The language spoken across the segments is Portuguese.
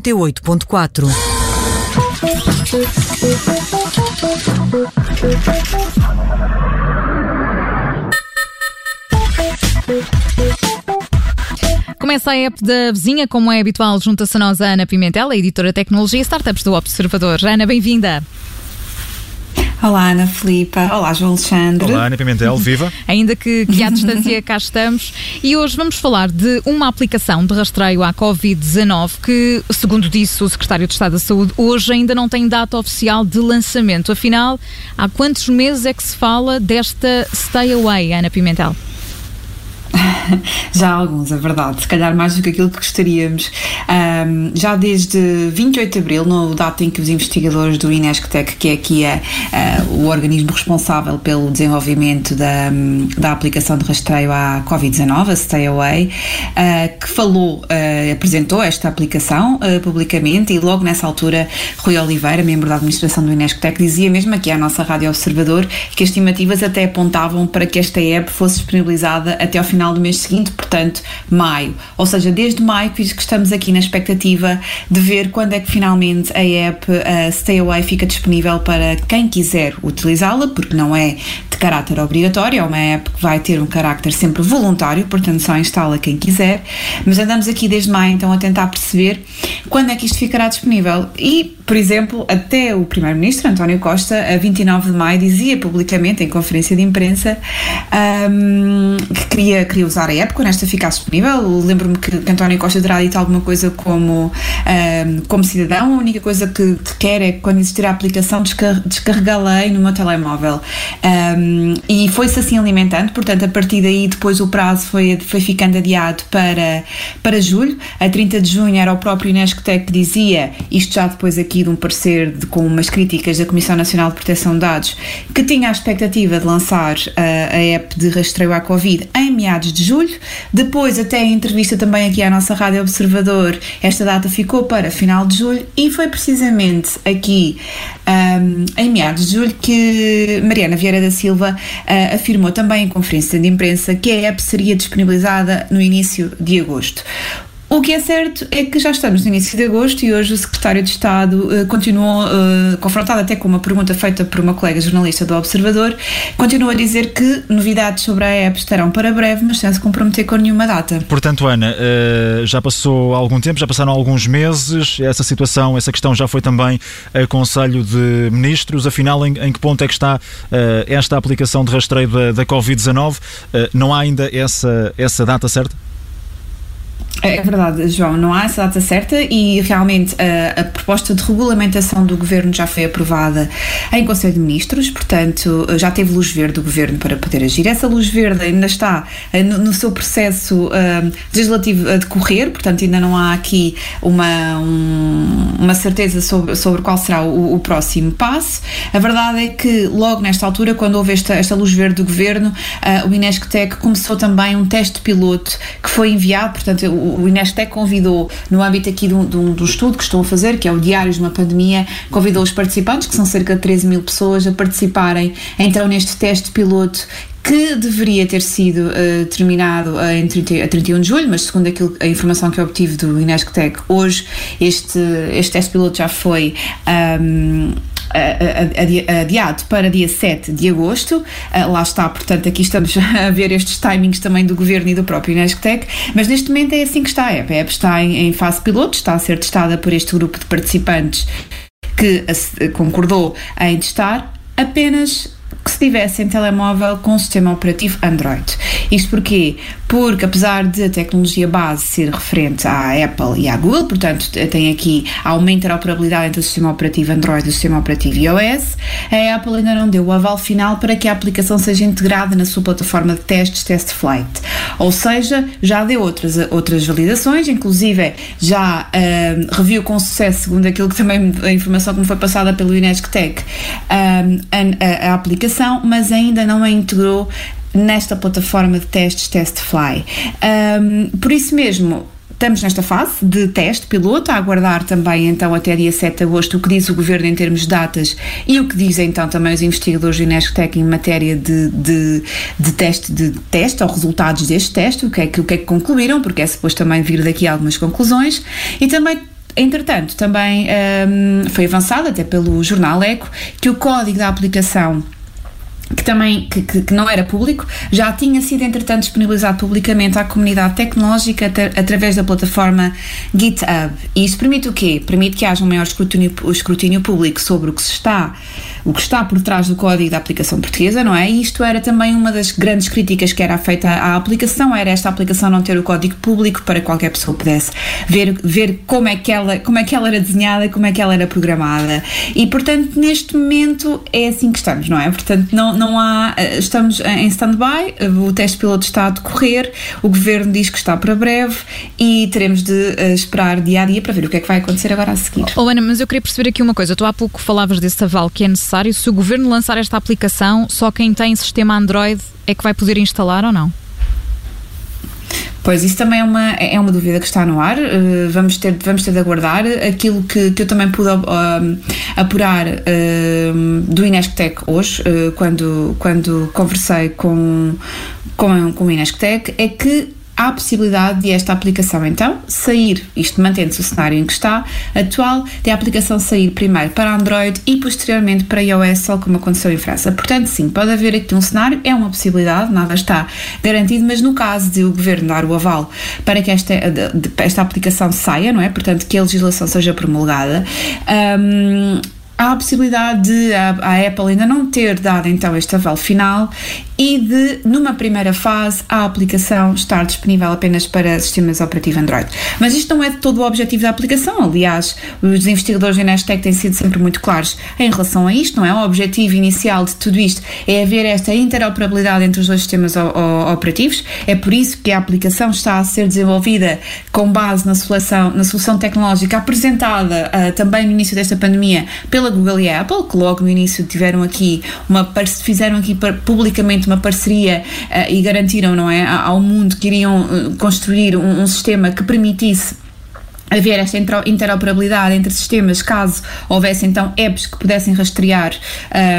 98.4 Começa a app da vizinha, como é habitual, junta-se a nós a Ana Pimentel, a editora de tecnologia e startups do Observador. Ana, bem-vinda. Olá, Ana Filipa. Olá, João Alexandre. Olá, Ana Pimentel, viva. Ainda que, que à distância cá estamos. E hoje vamos falar de uma aplicação de rastreio à Covid-19 que, segundo disse o Secretário de Estado da Saúde, hoje ainda não tem data oficial de lançamento. Afinal, há quantos meses é que se fala desta Stay Away, Ana Pimentel? Já alguns, é verdade, se calhar mais do que aquilo que gostaríamos. Um, já desde 28 de abril, no data em que os investigadores do Inesctec, que é aqui a, a, o organismo responsável pelo desenvolvimento da, da aplicação de rastreio à Covid-19, a Stay Away, uh, que falou, uh, apresentou esta aplicação uh, publicamente e logo nessa altura Rui Oliveira, membro da administração do Inesctec, dizia mesmo aqui à nossa Rádio Observador que as estimativas até apontavam para que esta app fosse disponibilizada até ao final do mês seguinte, portanto, maio. Ou seja, desde maio que estamos aqui na expectativa de ver quando é que finalmente a app uh, Stay Away fica disponível para quem quiser utilizá-la, porque não é caráter obrigatório, é uma app que vai ter um caráter sempre voluntário, portanto só instala quem quiser. Mas andamos aqui desde maio então a tentar perceber quando é que isto ficará disponível. E, por exemplo, até o Primeiro-Ministro António Costa, a 29 de maio, dizia publicamente em conferência de imprensa um, que queria, queria usar a app quando esta ficasse disponível. Lembro-me que, que, António Costa terá dito alguma coisa como, um, como cidadão, a única coisa que, que quer é que quando existir a aplicação descar descarregá-la no meu telemóvel. Um, e foi-se assim alimentando, portanto, a partir daí depois o prazo foi, foi ficando adiado para, para julho. A 30 de junho era o próprio Inesctec que dizia, isto já depois aqui de um parecer de, com umas críticas da Comissão Nacional de Proteção de Dados, que tinha a expectativa de lançar uh, a app de rastreio à Covid em meados de julho. Depois, até a entrevista também aqui à nossa Rádio Observador, esta data ficou para final de julho e foi precisamente aqui um, em meados de julho que Mariana Vieira da Silva uh, afirmou também em conferência de imprensa que a app seria disponibilizada no início de agosto. O que é certo é que já estamos no início de agosto e hoje o secretário de Estado uh, continuou, uh, confrontado até com uma pergunta feita por uma colega jornalista do Observador, continua a dizer que novidades sobre a app estarão para breve, mas sem se comprometer com nenhuma data. Portanto, Ana, uh, já passou algum tempo, já passaram alguns meses, essa situação, essa questão já foi também a Conselho de Ministros, afinal, em, em que ponto é que está esta aplicação de rastreio da, da Covid-19? não há ainda essa, essa data certa? É verdade, João, não há essa data certa e realmente a, a, proposta de regulamentação do governo já foi aprovada em Conselho de Ministros, portanto já teve luz verde do governo para poder agir. Essa luz verde ainda está no, no seu processo legislativo a decorrer, portanto ainda não há aqui uma, um, uma certeza sobre, sobre qual será o, o, próximo passo. A verdade é que logo nesta altura, quando houve esta, esta luz verde do governo, uh, o Inesctec começou também um teste piloto que foi enviado, portanto o, Inestec convidou, no âmbito aqui do, do, do, estudo que estão a fazer, que é o Diários de uma Pandemia, convidou os participantes, que são cerca de 13 mil pessoas, a participarem então neste teste piloto que deveria ter sido uh, terminado uh, em 30, a 31 de julho, mas segundo aquilo, a informação que eu obtive do Inesctec, hoje este, este teste piloto já foi um, adiado para dia 7 de agosto. Ah, lá está, portanto, aqui estamos a ver estes timings também do governo e do próprio Inesctec, mas neste momento é assim que está a app. A app está em fase piloto, está a ser testada por este grupo de participantes que concordou em testar apenas que se tivessem telemóvel com sistema operativo Android. Isto porquê? Porque apesar de a tecnologia base ser referente à Apple e à Google, portanto tem aqui há uma interoperabilidade entre o sistema operativo Android e o sistema operativo iOS, a Apple ainda não deu o aval final para que a aplicação seja integrada na sua plataforma de testes Test Flight. Ou seja, já deu outras, outras validações, inclusive já uh, reviu com sucesso, segundo aquilo que também a informação que me foi passada pelo Inesctec, uh, a, a, a aplicação, mas ainda não a integrou nesta plataforma de testes TestFly. Um, por isso mesmo, Estamos nesta fase de teste piloto, a aguardar também então até dia 7 de agosto o que diz o Governo em termos de datas e o que dizem então também os investigadores do Inesctec em matéria de, de, de, teste de teste ou resultados deste teste, o que, é que, o que é que concluíram, porque é suposto também vir daqui algumas conclusões e também entretanto, também um, foi avançado até pelo jornal Eco que o código da aplicação que também que, que, não era público, já tinha sido entretanto disponibilizado publicamente à comunidade tecnológica através da plataforma GitHub. E isso permite o quê? Permite que haja um maior escrutínio, escrutínio público sobre o que se está o que está por trás do código da aplicação portuguesa, não é? E isto era também uma das grandes críticas que era feita à aplicação, era esta aplicação não ter o código público para qualquer pessoa pudesse ver, ver como, é que ela, como é que ela era desenhada, como é que ela era programada. E, portanto, neste momento é assim que estamos, não é? Portanto, não, não há, eh, estamos em stand-by, o teste piloto está a decorrer, o governo diz que está para breve e teremos de uh, esperar dia a dia para ver o que é que vai acontecer agora a seguir. Oh, Ana, mas eu queria perceber aqui uma coisa. Tu há pouco falavas desse aval que é necessário? Se o governo lançar esta aplicação, só quem tem sistema Android é que vai poder instalar ou não? Pois, isso também é uma, é uma dúvida que está no ar. Uh, vamos, ter, vamos ter de aguardar. Aquilo que, que eu também pude uh, apurar uh, do Inesctec hoje, quando, quando conversei com, com, com o Inesctec, é que há a possibilidade de esta aplicação então sair, isto mantendo-se o cenário em que está atual, de a aplicação sair primeiro para Android e posteriormente para iOS, tal como aconteceu em França. Portanto, sim, pode haver aqui um cenário, é uma possibilidade, nada está garantido, mas no caso de o governo dar o aval para que esta, esta aplicação saia, não é? Portanto, que a legislação seja promulgada, um, há a possibilidade de a, a, Apple ainda não ter dado então este aval final e de, numa primeira fase, a aplicação estar disponível apenas para sistemas operativos Android. Mas isto não é de todo o objetivo da aplicação, aliás, os investigadores da Nestec têm sido sempre muito claros em relação a isto, não é? O objetivo inicial de tudo isto é haver esta interoperabilidade entre os dois sistemas operativos, é por isso que a aplicação está a ser desenvolvida com base na solução, na solução tecnológica apresentada uh, também no início desta pandemia pela Google e Apple, que logo no início tiveram aqui uma fizeram aqui publicamente uma parceria uh, e garantiram, não é, ao mundo que iriam uh, construir um, um sistema que permitisse haver esta interoperabilidade entre sistemas, caso houvesse então apps que pudessem rastrear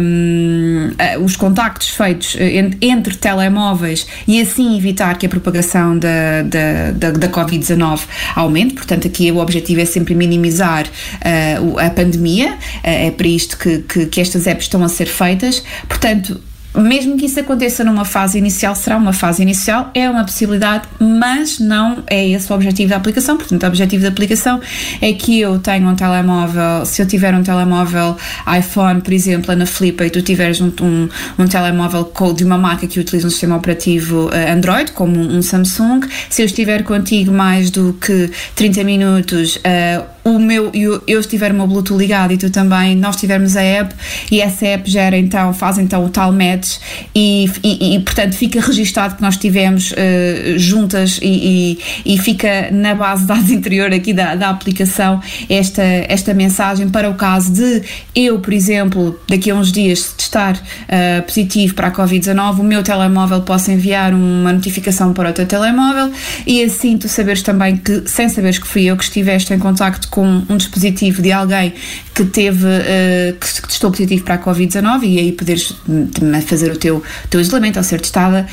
um, eh, os contactos feitos eh, entre telemóveis e assim evitar que a propagação da, da, da, da Covid-19 aumente. Portanto, aqui o objetivo é sempre minimizar uh, a pandemia, uh, é para isto que, que, que estas apps estão a ser feitas. Portanto, mesmo que isso aconteça numa fase inicial, será uma fase inicial, é uma possibilidade, mas não é esse o objetivo da aplicação. Portanto, o objetivo da aplicação é que eu tenha um telemóvel, se eu tiver um telemóvel iPhone, por exemplo, na Flip, e tu tiveres um, um, um telemóvel de uma marca que utiliza um sistema operativo uh, Android, como um, Samsung, se eu estiver contigo mais do que 30 minutos, uh, o meu, eu, eu estiver o meu Bluetooth ligado e tu também, nós tivermos a app e essa app gera então, faz então o tal match e, e, e portanto fica registado que nós estivemos uh, juntas e, e, e, fica na base de dados interior aqui da, da aplicação esta, esta mensagem para o caso de eu, por exemplo, daqui a uns dias testar uh, positivo para a Covid-19, o meu telemóvel possa enviar uma notificação para o teu telemóvel e assim tu saberes também que, sem saberes que fui eu que estiveste em contacto com um dispositivo de alguém que teve, uh, que testou positivo para a Covid-19 e aí poderes hum, fazer o teu, teu isolamento ao ser testada,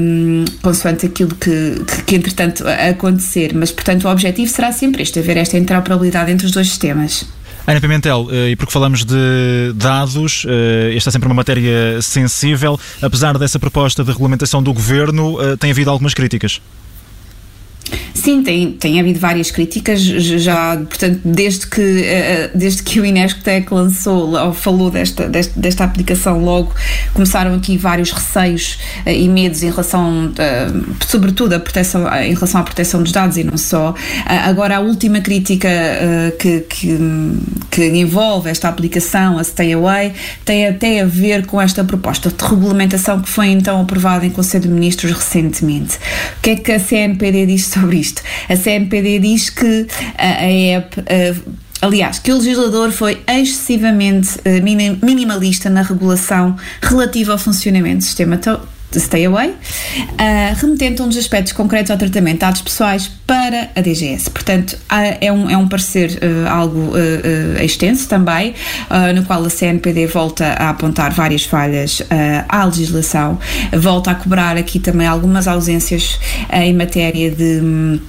um, consoante aquilo que, que, que, entretanto acontecer. Mas, portanto, o objetivo será sempre este, haver esta interoperabilidade entre os dois sistemas. Ana Pimentel, eh, e porque falamos de dados, eh, esta é sempre uma matéria sensível, apesar dessa proposta de regulamentação do governo, tem havido algumas críticas. Sim, tem, tem havido várias críticas, já, portanto, desde que, eh, eh, desde que o Inesctec lançou ou falou desta, desta, desta aplicação, logo começaram aqui vários receios eh, e medos em relação, sobretudo, a proteção, em relação à proteção dos dados e não só. Agora, a última crítica que, que, que envolve esta aplicação, a Stay Away, tem até a ver com esta proposta de regulamentação que foi então aprovada em Conselho de Ministros recentemente. O que é que a CNPD diz sobre isto? A CNPD diz que a, a app. A, Aliás, que o legislador foi excessivamente uh, minimalista na regulação relativa ao funcionamento do sistema Stay Away, uh, remetendo um dos aspectos concretos ao tratamento de dados pessoais para a DGS. Portanto, uh, é, um, é um parecer uh, algo extenso também, no qual a CNPD volta a apontar várias falhas à legislação, volta a cobrar aqui também algumas ausências em matéria de.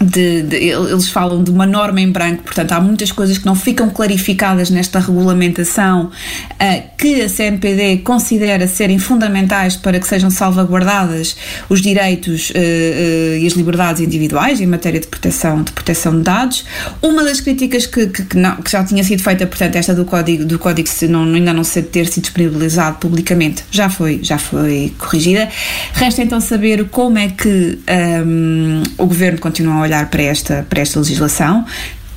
De, de, eles falam de uma norma em branco, portanto, há muitas coisas que não ficam clarificadas nesta regulamentação uh, que a CNPD considera serem fundamentais para que sejam salvaguardadas os direitos uh, uh, e as liberdades individuais em matéria de proteção de, proteção de dados. Uma das críticas que, que, que, não, que já tinha sido feita, portanto, esta do código, do código se não, ainda não ser, ter sido disponibilizado publicamente, já foi, já foi corrigida. Resta então saber como é que um, o governo continua a olhar para esta, para esta legislação,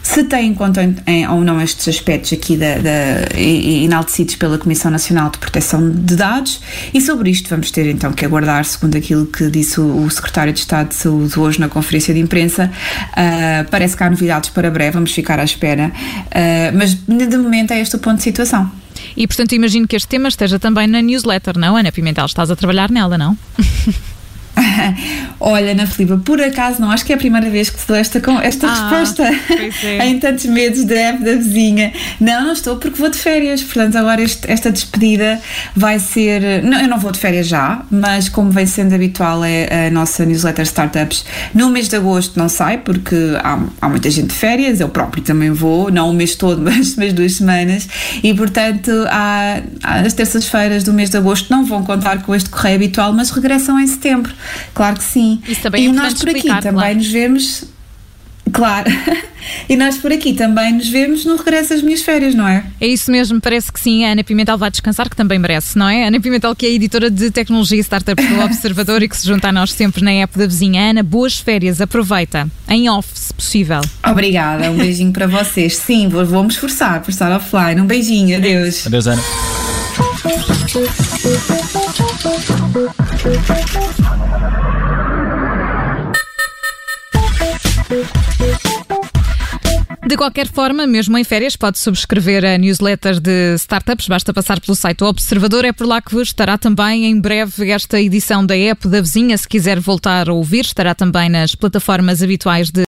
se tem em conta em, ou não estes aspectos aqui da, da, enaltecidos pela Comissão Nacional de Proteção de Dados e sobre isto vamos ter então que aguardar, segundo aquilo que disse o, o Secretário de Estado de Saúde hoje na conferência de imprensa, uh, parece que há novidades para breve, vamos ficar à espera, uh, mas de momento é este o ponto de situação. E portanto imagino que este tema esteja também na newsletter, não, Ana Pimentel? Estás a trabalhar nela, não? Olha, Ana Filipa, por acaso não acho que é a primeira vez que te dou esta, esta ah, resposta é. em tantos medos da app da vizinha. Não, não estou porque vou de férias, portanto agora este, esta despedida vai ser. Não, eu não vou de férias já, mas como vem sendo habitual é a nossa newsletter Startups, no mês de agosto não sai porque há, há muita gente de férias, eu próprio também vou, não o mês todo, mas, mas duas semanas, e portanto há, as terças-feiras do mês de agosto não vão contar com este correio habitual, mas regressam em setembro. Claro que sim. Isso também é e nós por aqui explicar, também claro. nos vemos. Claro. e nós por aqui também nos vemos no regresso às minhas férias, não é? É isso mesmo, parece que sim. A Ana Pimentel vai descansar, que também merece, não é? A Ana Pimentel, que é editora de tecnologia e startups do Observador e que se junta a nós sempre na app da vizinha. Ana, boas férias, aproveita. Em off, se possível. Obrigada, um beijinho para vocês. Sim, vou, vou me esforçar por estar offline. Um beijinho, adeus. Adeus, Ana. De qualquer forma, mesmo em férias, pode subscrever a newsletter de startups. Basta passar pelo site do Observador. É por lá que estará também em breve esta edição da app da vizinha. Se quiser voltar a ouvir, estará também nas plataformas habituais de.